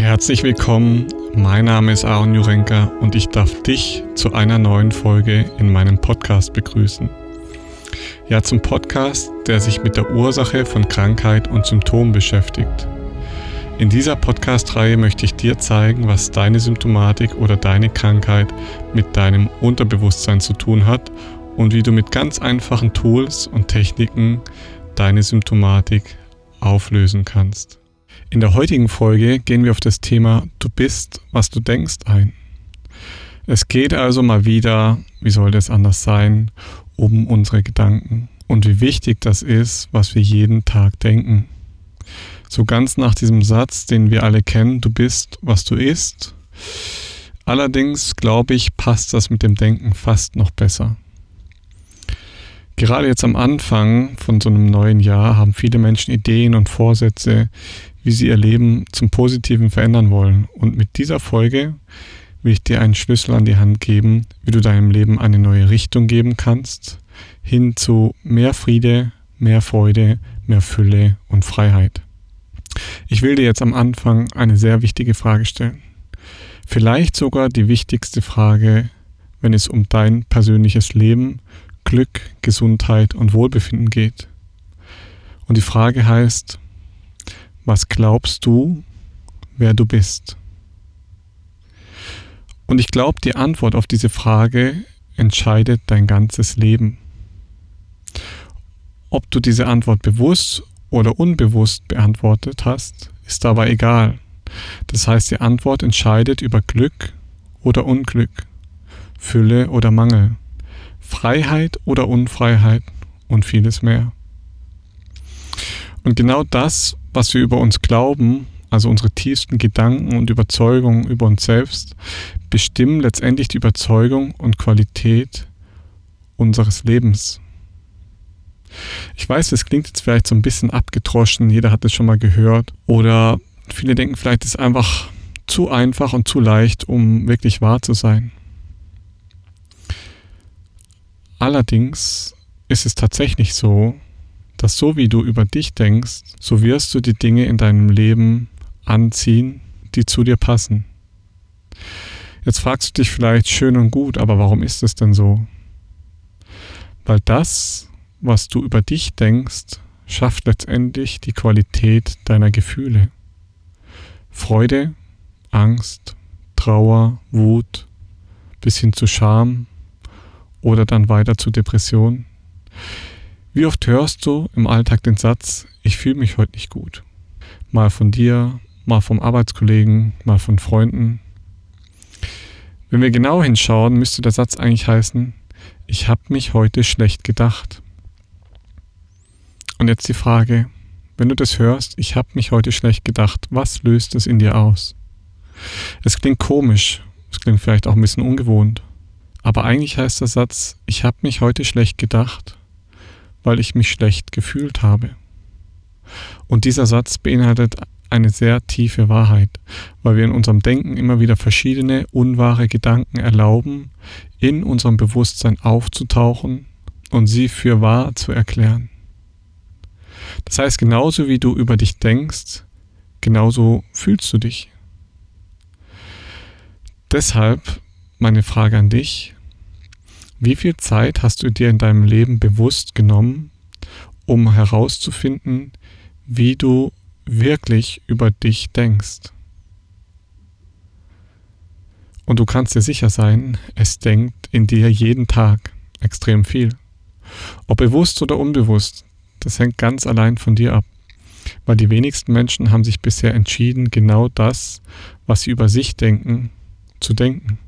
Herzlich willkommen, mein Name ist Aaron Jurenka und ich darf dich zu einer neuen Folge in meinem Podcast begrüßen. Ja, zum Podcast, der sich mit der Ursache von Krankheit und Symptomen beschäftigt. In dieser Podcast-Reihe möchte ich dir zeigen, was deine Symptomatik oder deine Krankheit mit deinem Unterbewusstsein zu tun hat und wie du mit ganz einfachen Tools und Techniken deine Symptomatik auflösen kannst. In der heutigen Folge gehen wir auf das Thema Du bist, was du denkst ein. Es geht also mal wieder, wie soll das anders sein, um unsere Gedanken und wie wichtig das ist, was wir jeden Tag denken. So ganz nach diesem Satz, den wir alle kennen, du bist, was du isst. Allerdings glaube ich, passt das mit dem Denken fast noch besser. Gerade jetzt am Anfang von so einem neuen Jahr haben viele Menschen Ideen und Vorsätze, wie sie ihr Leben zum Positiven verändern wollen. Und mit dieser Folge will ich dir einen Schlüssel an die Hand geben, wie du deinem Leben eine neue Richtung geben kannst, hin zu mehr Friede, mehr Freude, mehr Fülle und Freiheit. Ich will dir jetzt am Anfang eine sehr wichtige Frage stellen. Vielleicht sogar die wichtigste Frage, wenn es um dein persönliches Leben, Glück, Gesundheit und Wohlbefinden geht. Und die Frage heißt, was glaubst du, wer du bist? Und ich glaube, die Antwort auf diese Frage entscheidet dein ganzes Leben. Ob du diese Antwort bewusst oder unbewusst beantwortet hast, ist dabei egal. Das heißt, die Antwort entscheidet über Glück oder Unglück, Fülle oder Mangel, Freiheit oder Unfreiheit und vieles mehr. Und genau das, was wir über uns glauben, also unsere tiefsten Gedanken und Überzeugungen über uns selbst, bestimmen letztendlich die Überzeugung und Qualität unseres Lebens. Ich weiß, das klingt jetzt vielleicht so ein bisschen abgedroschen, jeder hat es schon mal gehört. Oder viele denken vielleicht, es ist einfach zu einfach und zu leicht, um wirklich wahr zu sein. Allerdings ist es tatsächlich so, dass so wie du über dich denkst, so wirst du die Dinge in deinem Leben anziehen, die zu dir passen. Jetzt fragst du dich vielleicht schön und gut, aber warum ist es denn so? Weil das, was du über dich denkst, schafft letztendlich die Qualität deiner Gefühle. Freude, Angst, Trauer, Wut, bis hin zu Scham oder dann weiter zu Depression. Wie oft hörst du im Alltag den Satz, ich fühle mich heute nicht gut? Mal von dir, mal vom Arbeitskollegen, mal von Freunden. Wenn wir genau hinschauen, müsste der Satz eigentlich heißen, ich habe mich heute schlecht gedacht. Und jetzt die Frage, wenn du das hörst, ich habe mich heute schlecht gedacht, was löst es in dir aus? Es klingt komisch, es klingt vielleicht auch ein bisschen ungewohnt, aber eigentlich heißt der Satz, ich habe mich heute schlecht gedacht weil ich mich schlecht gefühlt habe. Und dieser Satz beinhaltet eine sehr tiefe Wahrheit, weil wir in unserem Denken immer wieder verschiedene unwahre Gedanken erlauben, in unserem Bewusstsein aufzutauchen und sie für wahr zu erklären. Das heißt, genauso wie du über dich denkst, genauso fühlst du dich. Deshalb meine Frage an dich, wie viel Zeit hast du dir in deinem Leben bewusst genommen, um herauszufinden, wie du wirklich über dich denkst? Und du kannst dir sicher sein, es denkt in dir jeden Tag extrem viel. Ob bewusst oder unbewusst, das hängt ganz allein von dir ab. Weil die wenigsten Menschen haben sich bisher entschieden, genau das, was sie über sich denken, zu denken.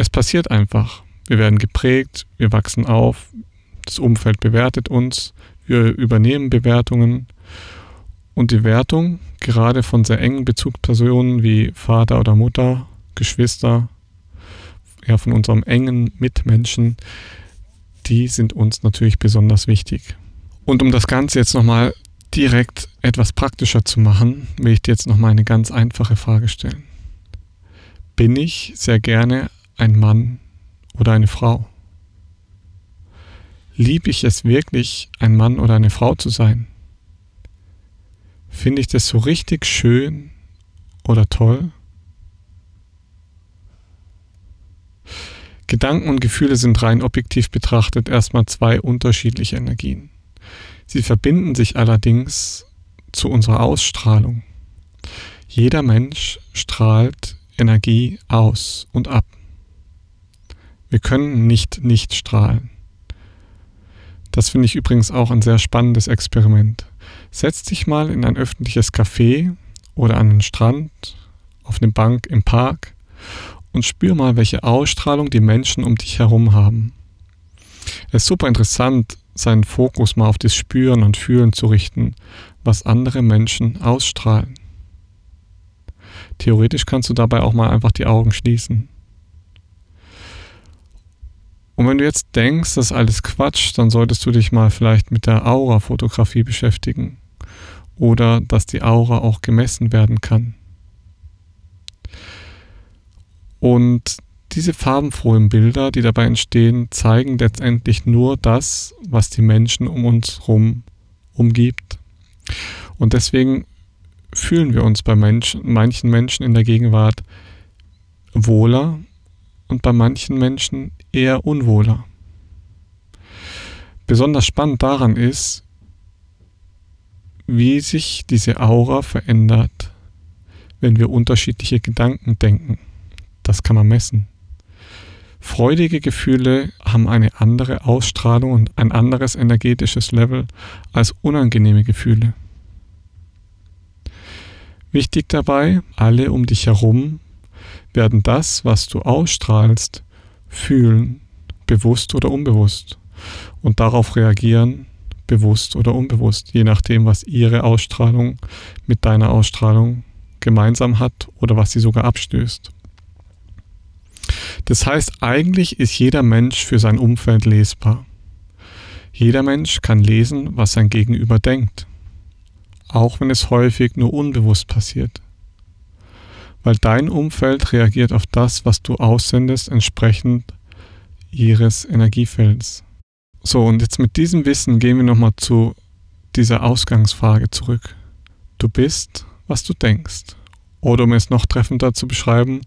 Es passiert einfach. Wir werden geprägt, wir wachsen auf, das Umfeld bewertet uns, wir übernehmen Bewertungen und die Wertung, gerade von sehr engen Bezugspersonen wie Vater oder Mutter, Geschwister, ja, von unserem engen Mitmenschen, die sind uns natürlich besonders wichtig. Und um das Ganze jetzt nochmal direkt etwas praktischer zu machen, will ich dir jetzt nochmal eine ganz einfache Frage stellen. Bin ich sehr gerne ein Mann oder eine Frau? Liebe ich es wirklich, ein Mann oder eine Frau zu sein? Finde ich das so richtig schön oder toll? Gedanken und Gefühle sind rein objektiv betrachtet erstmal zwei unterschiedliche Energien. Sie verbinden sich allerdings zu unserer Ausstrahlung. Jeder Mensch strahlt Energie aus und ab. Wir können nicht nicht strahlen. Das finde ich übrigens auch ein sehr spannendes Experiment. Setz dich mal in ein öffentliches Café oder an den Strand, auf eine Bank im Park und spür mal, welche Ausstrahlung die Menschen um dich herum haben. Es ist super interessant, seinen Fokus mal auf das Spüren und Fühlen zu richten, was andere Menschen ausstrahlen. Theoretisch kannst du dabei auch mal einfach die Augen schließen. Und wenn du jetzt denkst, das ist alles Quatsch, dann solltest du dich mal vielleicht mit der Aura-Fotografie beschäftigen. Oder dass die Aura auch gemessen werden kann. Und diese farbenfrohen Bilder, die dabei entstehen, zeigen letztendlich nur das, was die Menschen um uns herum umgibt. Und deswegen fühlen wir uns bei Menschen, manchen Menschen in der Gegenwart wohler und bei manchen Menschen eher unwohler. Besonders spannend daran ist, wie sich diese Aura verändert, wenn wir unterschiedliche Gedanken denken. Das kann man messen. Freudige Gefühle haben eine andere Ausstrahlung und ein anderes energetisches Level als unangenehme Gefühle. Wichtig dabei, alle um dich herum werden das, was du ausstrahlst, fühlen, bewusst oder unbewusst, und darauf reagieren, bewusst oder unbewusst, je nachdem, was ihre Ausstrahlung mit deiner Ausstrahlung gemeinsam hat oder was sie sogar abstößt. Das heißt, eigentlich ist jeder Mensch für sein Umfeld lesbar. Jeder Mensch kann lesen, was sein Gegenüber denkt, auch wenn es häufig nur unbewusst passiert. Weil dein Umfeld reagiert auf das, was du aussendest, entsprechend ihres Energiefelds. So, und jetzt mit diesem Wissen gehen wir nochmal zu dieser Ausgangsfrage zurück. Du bist, was du denkst. Oder um es noch treffender zu beschreiben,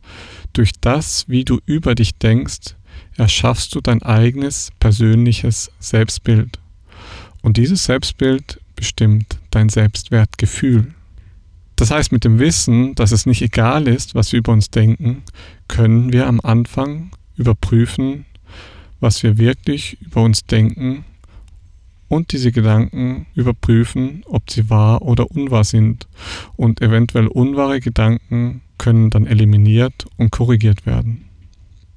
durch das, wie du über dich denkst, erschaffst du dein eigenes persönliches Selbstbild. Und dieses Selbstbild bestimmt dein Selbstwertgefühl. Das heißt, mit dem Wissen, dass es nicht egal ist, was wir über uns denken, können wir am Anfang überprüfen, was wir wirklich über uns denken und diese Gedanken überprüfen, ob sie wahr oder unwahr sind. Und eventuell unwahre Gedanken können dann eliminiert und korrigiert werden.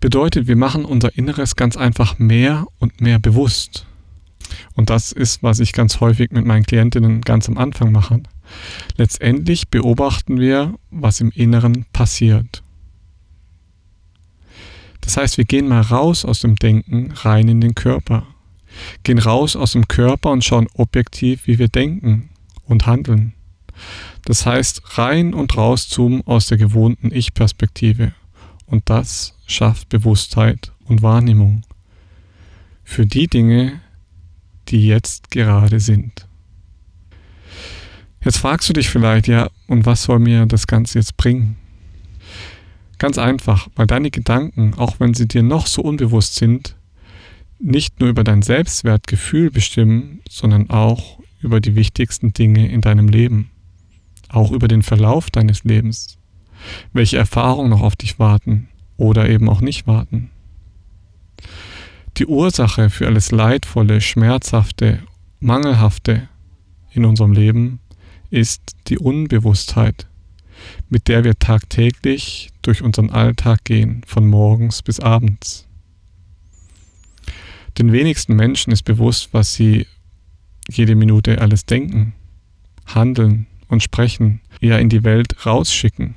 Bedeutet, wir machen unser Inneres ganz einfach mehr und mehr bewusst. Und das ist, was ich ganz häufig mit meinen Klientinnen ganz am Anfang mache. Letztendlich beobachten wir, was im Inneren passiert. Das heißt, wir gehen mal raus aus dem Denken rein in den Körper gehen raus aus dem Körper und schauen objektiv, wie wir denken und handeln. Das heißt, rein und rauszoomen aus der gewohnten Ich-Perspektive. Und das schafft Bewusstheit und Wahrnehmung für die Dinge, die jetzt gerade sind. Jetzt fragst du dich vielleicht, ja, und was soll mir das Ganze jetzt bringen? Ganz einfach, weil deine Gedanken, auch wenn sie dir noch so unbewusst sind, nicht nur über dein Selbstwertgefühl bestimmen, sondern auch über die wichtigsten Dinge in deinem Leben, auch über den Verlauf deines Lebens, welche Erfahrungen noch auf dich warten oder eben auch nicht warten. Die Ursache für alles Leidvolle, Schmerzhafte, Mangelhafte in unserem Leben ist die Unbewusstheit, mit der wir tagtäglich durch unseren Alltag gehen, von morgens bis abends. Den wenigsten Menschen ist bewusst, was sie jede Minute alles denken, handeln und sprechen, eher in die Welt rausschicken.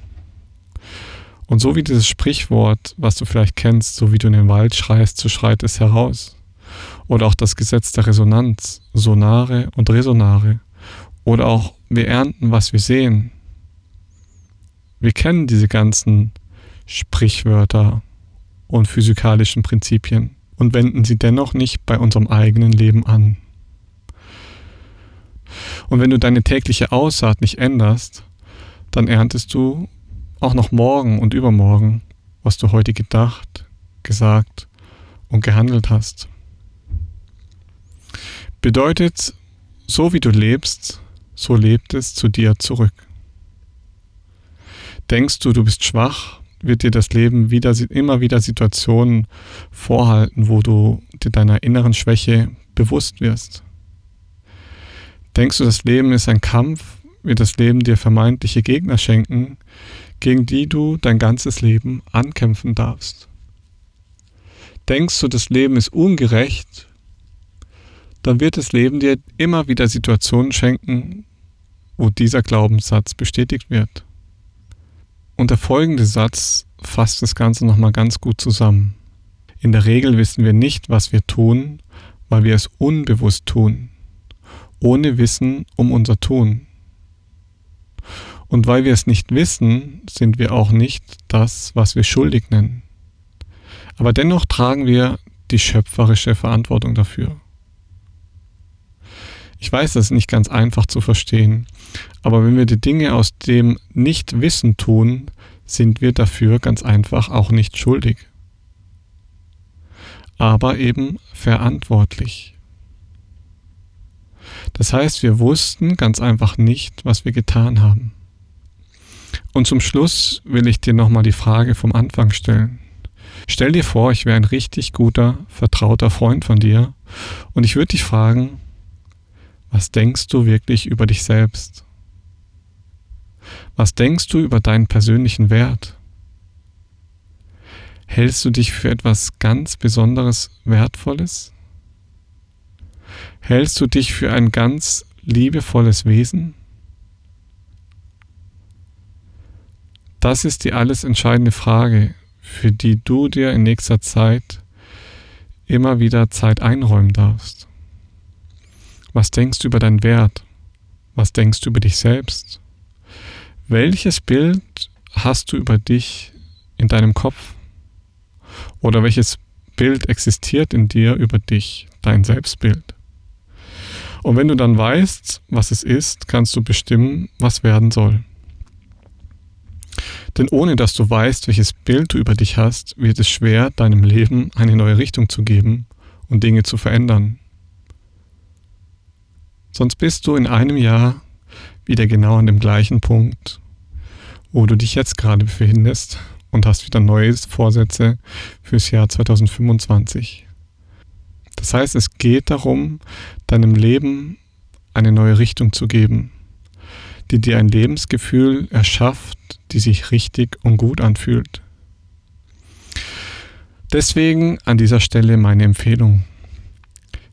Und so wie dieses Sprichwort, was du vielleicht kennst, so wie du in den Wald schreist, so schreit es heraus. Oder auch das Gesetz der Resonanz, Sonare und Resonare. Oder auch wir ernten, was wir sehen. Wir kennen diese ganzen Sprichwörter und physikalischen Prinzipien und wenden sie dennoch nicht bei unserem eigenen Leben an. Und wenn du deine tägliche Aussaat nicht änderst, dann erntest du auch noch morgen und übermorgen, was du heute gedacht, gesagt und gehandelt hast. Bedeutet, so wie du lebst, so lebt es zu dir zurück. Denkst du, du bist schwach, wird dir das Leben wieder, immer wieder Situationen vorhalten, wo du dir deiner inneren Schwäche bewusst wirst. Denkst du, das Leben ist ein Kampf, wird das Leben dir vermeintliche Gegner schenken, gegen die du dein ganzes Leben ankämpfen darfst. Denkst du, das Leben ist ungerecht, dann wird das Leben dir immer wieder Situationen schenken, wo dieser Glaubenssatz bestätigt wird. Und der folgende Satz fasst das Ganze nochmal ganz gut zusammen. In der Regel wissen wir nicht, was wir tun, weil wir es unbewusst tun, ohne Wissen um unser Tun. Und weil wir es nicht wissen, sind wir auch nicht das, was wir schuldig nennen. Aber dennoch tragen wir die schöpferische Verantwortung dafür. Ich weiß, das ist nicht ganz einfach zu verstehen, aber wenn wir die Dinge aus dem Nichtwissen tun, sind wir dafür ganz einfach auch nicht schuldig, aber eben verantwortlich. Das heißt, wir wussten ganz einfach nicht, was wir getan haben. Und zum Schluss will ich dir nochmal die Frage vom Anfang stellen. Stell dir vor, ich wäre ein richtig guter, vertrauter Freund von dir und ich würde dich fragen, was denkst du wirklich über dich selbst? Was denkst du über deinen persönlichen Wert? Hältst du dich für etwas ganz Besonderes Wertvolles? Hältst du dich für ein ganz liebevolles Wesen? Das ist die alles entscheidende Frage, für die du dir in nächster Zeit immer wieder Zeit einräumen darfst. Was denkst du über deinen Wert? Was denkst du über dich selbst? Welches Bild hast du über dich in deinem Kopf? Oder welches Bild existiert in dir über dich, dein Selbstbild? Und wenn du dann weißt, was es ist, kannst du bestimmen, was werden soll. Denn ohne dass du weißt, welches Bild du über dich hast, wird es schwer, deinem Leben eine neue Richtung zu geben und Dinge zu verändern. Sonst bist du in einem Jahr wieder genau an dem gleichen Punkt, wo du dich jetzt gerade befindest und hast wieder neue Vorsätze fürs Jahr 2025. Das heißt, es geht darum, deinem Leben eine neue Richtung zu geben, die dir ein Lebensgefühl erschafft, die sich richtig und gut anfühlt. Deswegen an dieser Stelle meine Empfehlung.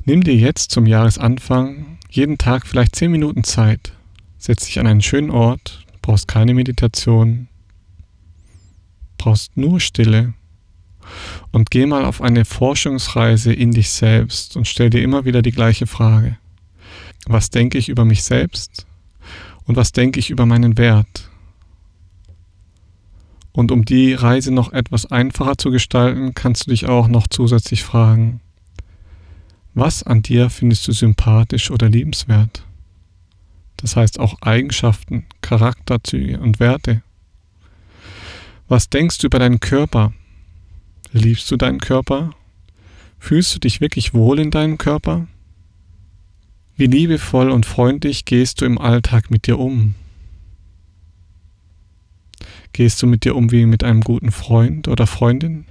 Nimm dir jetzt zum Jahresanfang jeden Tag vielleicht 10 Minuten Zeit. Setz dich an einen schönen Ort, brauchst keine Meditation, brauchst nur Stille und geh mal auf eine Forschungsreise in dich selbst und stell dir immer wieder die gleiche Frage. Was denke ich über mich selbst und was denke ich über meinen Wert? Und um die Reise noch etwas einfacher zu gestalten, kannst du dich auch noch zusätzlich fragen, was an dir findest du sympathisch oder liebenswert? Das heißt auch Eigenschaften, Charakterzüge und Werte. Was denkst du über deinen Körper? Liebst du deinen Körper? Fühlst du dich wirklich wohl in deinem Körper? Wie liebevoll und freundlich gehst du im Alltag mit dir um? Gehst du mit dir um wie mit einem guten Freund oder Freundin?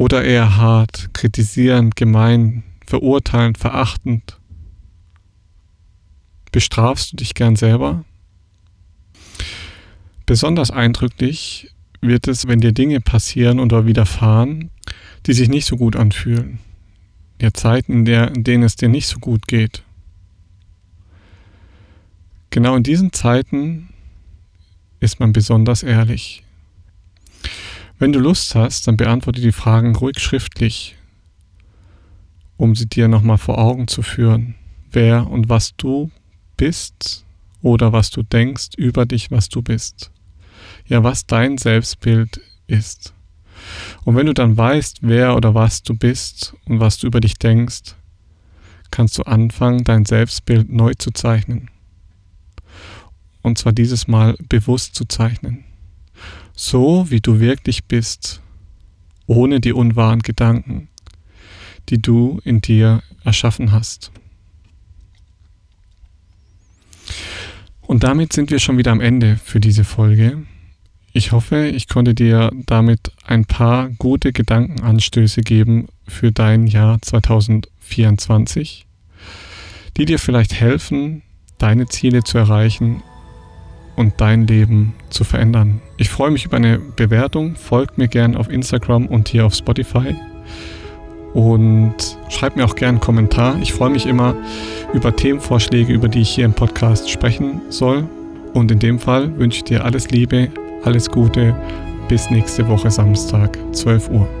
Oder eher hart, kritisierend, gemein, verurteilend, verachtend? Bestrafst du dich gern selber? Besonders eindrücklich wird es, wenn dir Dinge passieren oder widerfahren, die sich nicht so gut anfühlen. Ja, Zeiten, in, der, in denen es dir nicht so gut geht. Genau in diesen Zeiten ist man besonders ehrlich. Wenn du Lust hast, dann beantworte die Fragen ruhig schriftlich, um sie dir nochmal vor Augen zu führen, wer und was du bist oder was du denkst über dich, was du bist. Ja, was dein Selbstbild ist. Und wenn du dann weißt, wer oder was du bist und was du über dich denkst, kannst du anfangen, dein Selbstbild neu zu zeichnen. Und zwar dieses Mal bewusst zu zeichnen. So wie du wirklich bist, ohne die unwahren Gedanken, die du in dir erschaffen hast. Und damit sind wir schon wieder am Ende für diese Folge. Ich hoffe, ich konnte dir damit ein paar gute Gedankenanstöße geben für dein Jahr 2024, die dir vielleicht helfen, deine Ziele zu erreichen und dein Leben zu verändern. Ich freue mich über eine Bewertung, folgt mir gern auf Instagram und hier auf Spotify und schreib mir auch gern einen Kommentar. Ich freue mich immer über Themenvorschläge, über die ich hier im Podcast sprechen soll. Und in dem Fall wünsche ich dir alles Liebe, alles Gute. Bis nächste Woche Samstag, 12 Uhr.